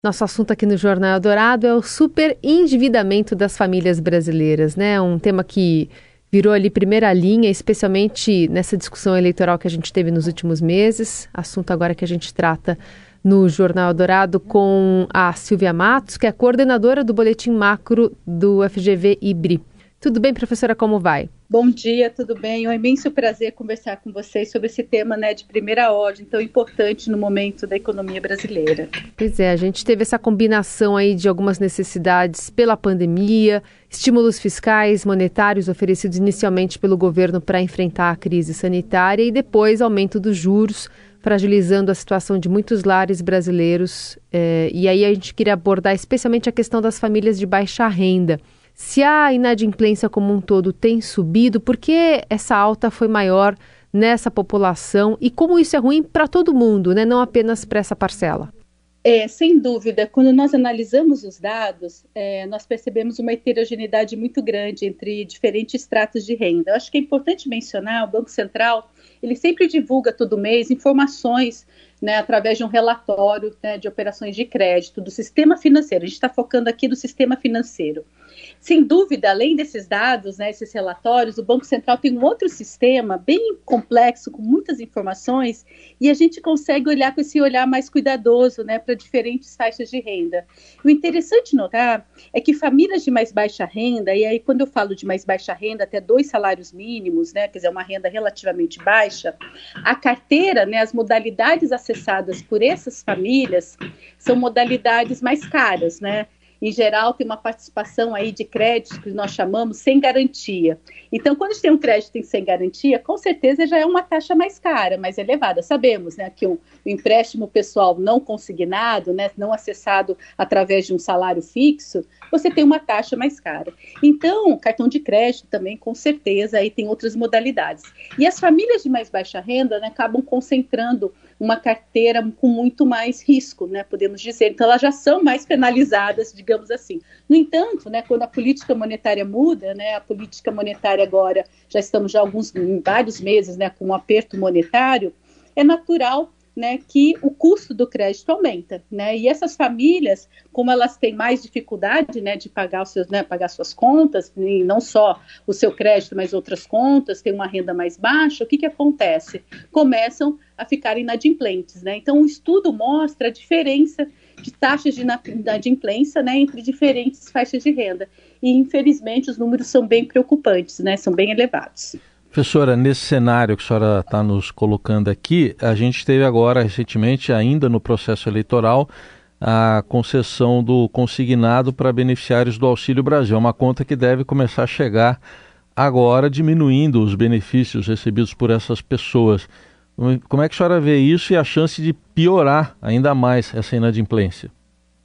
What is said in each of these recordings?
Nosso assunto aqui no Jornal Dourado é o superendividamento das famílias brasileiras, né? Um tema que virou ali primeira linha, especialmente nessa discussão eleitoral que a gente teve nos últimos meses. Assunto agora que a gente trata no Jornal Dourado com a Silvia Matos, que é coordenadora do boletim macro do FGV IBRI. Tudo bem, professora? Como vai? Bom dia, tudo bem? É um imenso prazer conversar com vocês sobre esse tema né, de primeira ordem, tão importante no momento da economia brasileira. Pois é, a gente teve essa combinação aí de algumas necessidades pela pandemia, estímulos fiscais, monetários oferecidos inicialmente pelo governo para enfrentar a crise sanitária e depois aumento dos juros, fragilizando a situação de muitos lares brasileiros. É, e aí a gente queria abordar especialmente a questão das famílias de baixa renda. Se a inadimplência como um todo tem subido, por que essa alta foi maior nessa população e como isso é ruim para todo mundo, né? não apenas para essa parcela? É, sem dúvida, quando nós analisamos os dados, é, nós percebemos uma heterogeneidade muito grande entre diferentes estratos de renda. Eu acho que é importante mencionar, o Banco Central, ele sempre divulga todo mês informações né, através de um relatório né, de operações de crédito do sistema financeiro. A gente está focando aqui no sistema financeiro. Sem dúvida, além desses dados, né, esses relatórios, o Banco Central tem um outro sistema bem complexo, com muitas informações, e a gente consegue olhar com esse olhar mais cuidadoso né, para diferentes faixas de renda. O interessante notar é que famílias de mais baixa renda, e aí quando eu falo de mais baixa renda, até dois salários mínimos, né, quer dizer, uma renda relativamente baixa, a carteira, né, as modalidades acessadas por essas famílias são modalidades mais caras, né? Em geral, tem uma participação aí de créditos que nós chamamos sem garantia. Então, quando a gente tem um crédito sem garantia, com certeza já é uma taxa mais cara, mais elevada. Sabemos né, que um, empréstimo pessoal não consignado, né, não acessado através de um salário fixo, você tem uma taxa mais cara. Então, cartão de crédito também, com certeza, aí tem outras modalidades. E as famílias de mais baixa renda né, acabam concentrando uma carteira com muito mais risco, né, podemos dizer. Então, elas já são mais penalizadas, digamos assim. No entanto, né, quando a política monetária muda, né, a política monetária agora, já estamos já alguns, vários meses né, com um aperto monetário, é natural né, que o custo do crédito aumenta, né? E essas famílias, como elas têm mais dificuldade, né, de pagar os seus, né, pagar suas contas, e não só o seu crédito, mas outras contas, têm uma renda mais baixa, o que que acontece? Começam a ficar inadimplentes, né? Então o estudo mostra a diferença de taxas de inadimplência, né, entre diferentes faixas de renda. E infelizmente os números são bem preocupantes, né? São bem elevados. Professora, nesse cenário que a senhora está nos colocando aqui, a gente teve agora, recentemente, ainda no processo eleitoral, a concessão do consignado para beneficiários do Auxílio Brasil. É uma conta que deve começar a chegar agora, diminuindo os benefícios recebidos por essas pessoas. Como é que a senhora vê isso e a chance de piorar ainda mais essa inadimplência?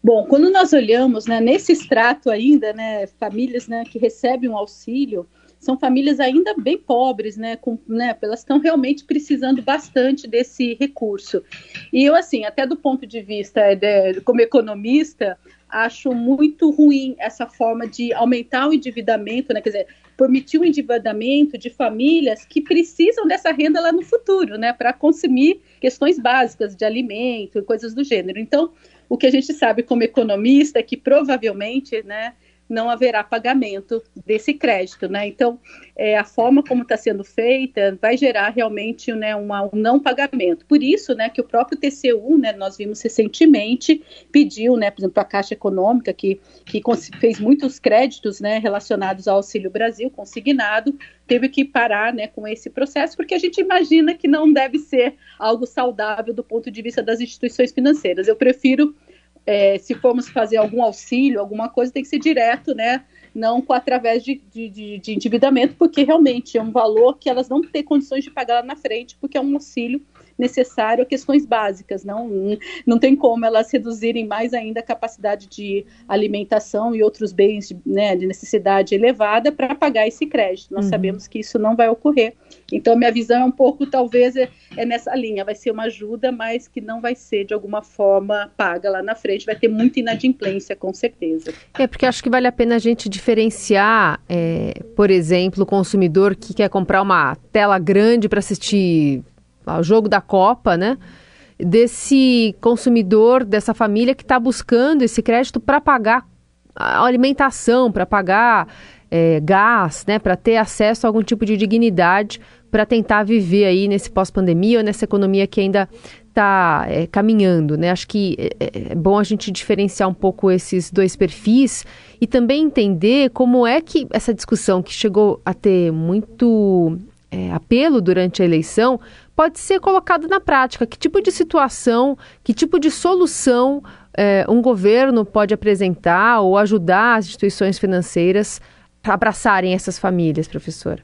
Bom, quando nós olhamos né, nesse extrato ainda, né, famílias né, que recebem um auxílio, são famílias ainda bem pobres, né, com, né, elas estão realmente precisando bastante desse recurso. E eu, assim, até do ponto de vista de, como economista, acho muito ruim essa forma de aumentar o endividamento, né, quer dizer, permitir o endividamento de famílias que precisam dessa renda lá no futuro, né, para consumir questões básicas de alimento e coisas do gênero. Então, o que a gente sabe como economista é que provavelmente, né, não haverá pagamento desse crédito, né? Então, é, a forma como está sendo feita vai gerar realmente né, uma, um não pagamento. Por isso, né, que o próprio TCU, né, nós vimos recentemente, pediu, né, por exemplo, a Caixa Econômica, que, que fez muitos créditos, né, relacionados ao Auxílio Brasil, consignado, teve que parar, né, com esse processo, porque a gente imagina que não deve ser algo saudável do ponto de vista das instituições financeiras. Eu prefiro é, se formos fazer algum auxílio, alguma coisa, tem que ser direto, né? Não com, através de, de, de, endividamento, porque realmente é um valor que elas não têm condições de pagar lá na frente, porque é um auxílio necessário a questões básicas. Não, não tem como elas reduzirem mais ainda a capacidade de alimentação e outros bens de, né, de necessidade elevada para pagar esse crédito. Nós uhum. sabemos que isso não vai ocorrer. Então, minha visão é um pouco, talvez, é, é, nessa linha. Vai ser uma ajuda, mas que não vai ser, de alguma forma, paga lá na frente. Vai ter muita inadimplência, com certeza. É, porque acho que vale a pena a gente diferenciar, é, por exemplo, o consumidor que quer comprar uma tela grande para assistir ao jogo da Copa, né? desse consumidor, dessa família que está buscando esse crédito para pagar a alimentação, para pagar é, gás, né, para ter acesso a algum tipo de dignidade para tentar viver aí nesse pós-pandemia ou nessa economia que ainda está é, caminhando, né? Acho que é, é, é, bom a gente diferenciar um pouco esses dois perfis e também entender como é que essa discussão que chegou a ter muito é, apelo durante a eleição pode ser colocada na prática. Que tipo de situação, que tipo de solução é, um governo pode apresentar ou ajudar as instituições financeiras a abraçarem essas famílias, professor?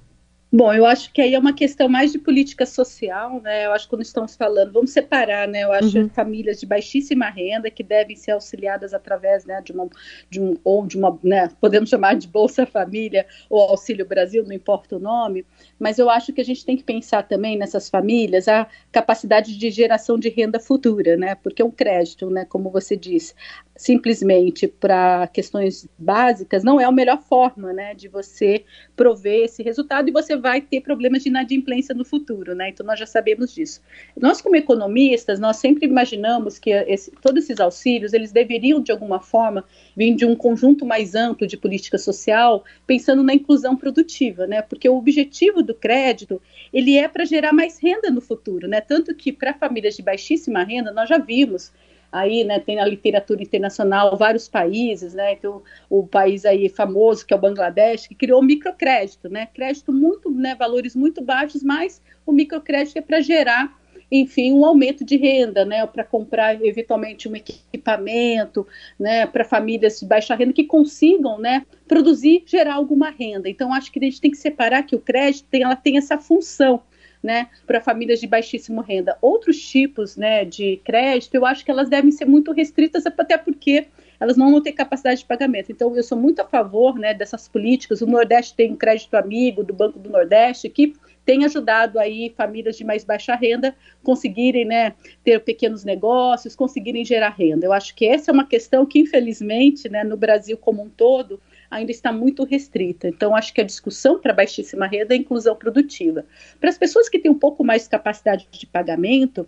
Bom, eu acho que aí é uma questão mais de política social, né? Eu acho que quando estamos falando, vamos separar, né? Eu acho uhum. famílias de baixíssima renda que devem ser auxiliadas através, né, de uma, de um, ou de uma, né, podemos chamar de Bolsa Família ou Auxílio Brasil, não importa o nome, mas eu acho que a gente tem que pensar também nessas famílias a capacidade de geração de renda futura, né? Porque um crédito, né, como você disse, simplesmente para questões básicas não é a melhor forma, né, de você prover esse resultado e você vai ter problemas de inadimplência no futuro, né? Então nós já sabemos disso. Nós como economistas, nós sempre imaginamos que esse, todos esses auxílios, eles deveriam de alguma forma vir de um conjunto mais amplo de política social, pensando na inclusão produtiva, né? Porque o objetivo do crédito, ele é para gerar mais renda no futuro, né? Tanto que para famílias de baixíssima renda, nós já vimos aí, né, tem na literatura internacional vários países, né, então o país aí famoso que é o Bangladesh, que criou o microcrédito, né, crédito muito, né, valores muito baixos, mas o microcrédito é para gerar enfim, um aumento de renda, né, para comprar eventualmente um equipamento, né, para famílias de baixa renda que consigam, né, produzir, gerar alguma renda. Então, acho que a gente tem que separar que o crédito tem, ela tem essa função né, para famílias de baixíssima renda. Outros tipos né, de crédito, eu acho que elas devem ser muito restritas, até porque elas não vão ter capacidade de pagamento. Então, eu sou muito a favor né, dessas políticas. O Nordeste tem um crédito amigo do Banco do Nordeste, que tem ajudado aí famílias de mais baixa renda conseguirem né, ter pequenos negócios, conseguirem gerar renda. Eu acho que essa é uma questão que, infelizmente, né, no Brasil como um todo, ainda está muito restrita. Então, acho que a discussão para baixíssima renda é a inclusão produtiva. Para as pessoas que têm um pouco mais de capacidade de pagamento,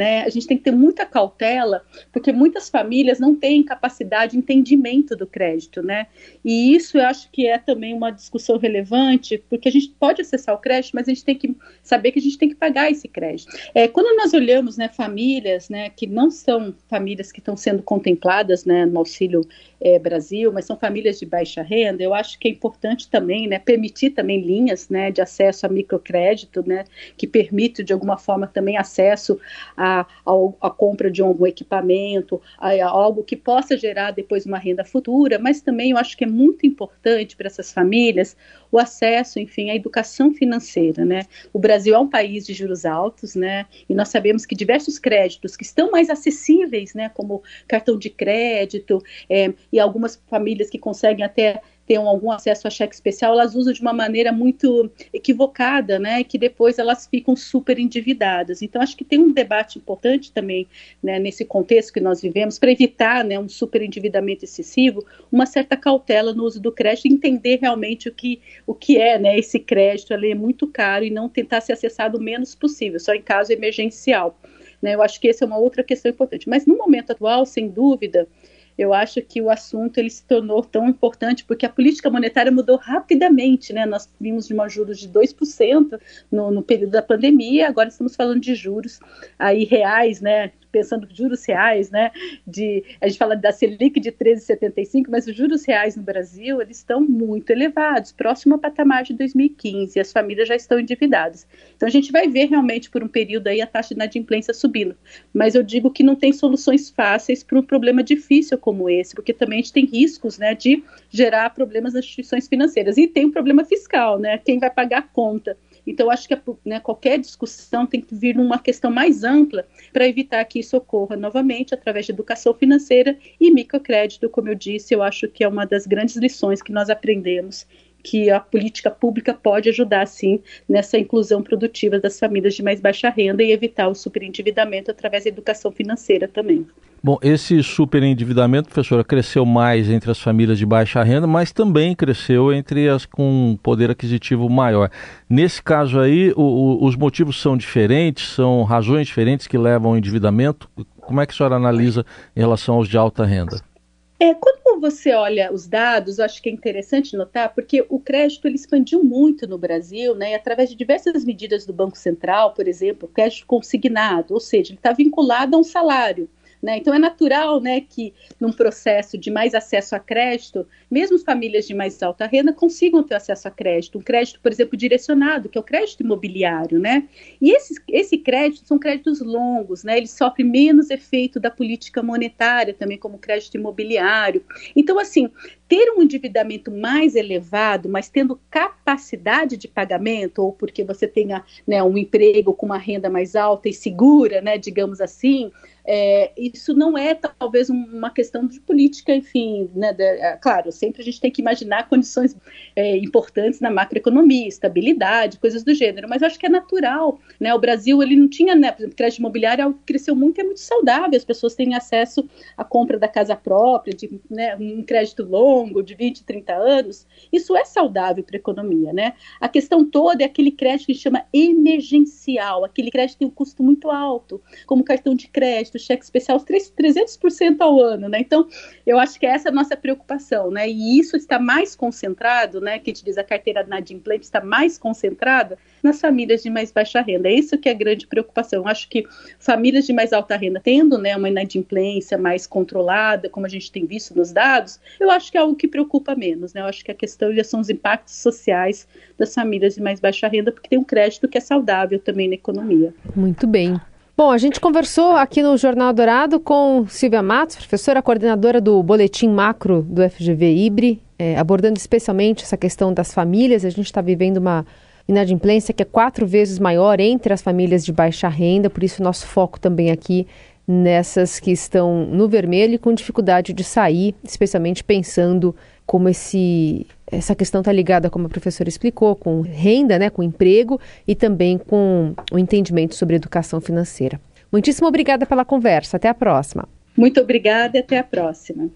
né? A gente tem que ter muita cautela, porque muitas famílias não têm capacidade de entendimento do crédito, né? E isso eu acho que é também uma discussão relevante, porque a gente pode acessar o crédito, mas a gente tem que saber que a gente tem que pagar esse crédito. É, quando nós olhamos, né, famílias, né, que não são famílias que estão sendo contempladas, né, no Auxílio é, Brasil, mas são famílias de baixa renda, eu acho que é importante também, né, permitir também linhas, né, de acesso a microcrédito, né, que permite de alguma forma também acesso a, a, a compra de algum equipamento, a, a, algo que possa gerar depois uma renda futura, mas também eu acho que é muito importante para essas famílias o acesso, enfim, à educação financeira, né? O Brasil é um país de juros altos, né? E nós sabemos que diversos créditos que estão mais acessíveis, né, como cartão de crédito, é, e algumas famílias que conseguem até tenham algum acesso a cheque especial, elas usam de uma maneira muito equivocada, né, que depois elas ficam super endividadas. Então, acho que tem um debate importante também, né, nesse contexto que nós vivemos, para evitar, né, um super endividamento excessivo, uma certa cautela no uso do crédito, entender realmente o que, o que é, né, esse crédito, ele é muito caro e não tentar ser acessado o menos possível, só em caso emergencial. Né, eu acho que essa é uma outra questão importante. Mas no momento atual, sem dúvida, eu acho que o assunto ele se tornou tão importante porque a política monetária mudou rapidamente, né? Nós vimos de uma juros de 2% no, no período da pandemia, agora estamos falando de juros aí reais, né? Pensando juros reais, né? De, a gente fala da Selic de 13,75, mas os juros reais no Brasil eles estão muito elevados, próximo ao patamar de 2015, e as famílias já estão endividadas. Então a gente vai ver realmente por um período aí a taxa de inadimplência subindo. Mas eu digo que não tem soluções fáceis para um problema difícil como esse, porque também a gente tem riscos, né, de gerar problemas nas instituições financeiras. E tem um problema fiscal, né? Quem vai pagar a conta? Então, acho que né, qualquer discussão tem que vir numa questão mais ampla para evitar que isso ocorra novamente através de educação financeira e microcrédito, como eu disse, eu acho que é uma das grandes lições que nós aprendemos que a política pública pode ajudar, sim, nessa inclusão produtiva das famílias de mais baixa renda e evitar o superendividamento através da educação financeira também. Bom, esse superendividamento, professora, cresceu mais entre as famílias de baixa renda, mas também cresceu entre as com poder aquisitivo maior. Nesse caso aí, o, o, os motivos são diferentes, são razões diferentes que levam ao endividamento. Como é que a senhora analisa em relação aos de alta renda? É, quando você olha os dados, acho que é interessante notar, porque o crédito ele expandiu muito no Brasil, né, através de diversas medidas do Banco Central, por exemplo, o crédito consignado, ou seja, ele está vinculado a um salário. Né? Então, é natural né, que, num processo de mais acesso a crédito, mesmo famílias de mais alta renda consigam ter acesso a crédito. Um crédito, por exemplo, direcionado, que é o crédito imobiliário. Né? E esse, esse crédito são créditos longos, né? ele sofre menos efeito da política monetária, também como crédito imobiliário. Então, assim, ter um endividamento mais elevado, mas tendo capacidade de pagamento, ou porque você tenha né, um emprego com uma renda mais alta e segura, né, digamos assim, é, isso não é talvez uma questão de política, enfim, né, de, é, claro, sempre a gente tem que imaginar condições é, importantes na macroeconomia, estabilidade, coisas do gênero, mas acho que é natural, né, o Brasil, ele não tinha, né, por exemplo, crédito imobiliário cresceu muito e é muito saudável, as pessoas têm acesso à compra da casa própria, de né, um crédito longo, de 20, 30 anos, isso é saudável para a economia, né, a questão toda é aquele crédito que chama emergencial, aquele crédito tem um custo muito alto, como cartão de crédito, cheque especial, 300% ao ano, né? Então, eu acho que essa é a nossa preocupação, né? E isso está mais concentrado, né? Que te diz a carteira inadimplente está mais concentrada nas famílias de mais baixa renda. É isso que é a grande preocupação. Eu acho que famílias de mais alta renda tendo, né, uma inadimplência mais controlada, como a gente tem visto nos dados, eu acho que é algo que preocupa menos, né? Eu acho que a questão já são os impactos sociais das famílias de mais baixa renda, porque tem um crédito que é saudável também na economia. Muito bem. Bom, a gente conversou aqui no Jornal Dourado com Silvia Matos, professora coordenadora do Boletim Macro do FGV IBRE, é, abordando especialmente essa questão das famílias. A gente está vivendo uma inadimplência que é quatro vezes maior entre as famílias de baixa renda, por isso nosso foco também aqui nessas que estão no vermelho e com dificuldade de sair, especialmente pensando como esse, essa questão está ligada, como a professora explicou, com renda, né, com emprego e também com o entendimento sobre educação financeira. Muitíssimo obrigada pela conversa. Até a próxima. Muito obrigada e até a próxima.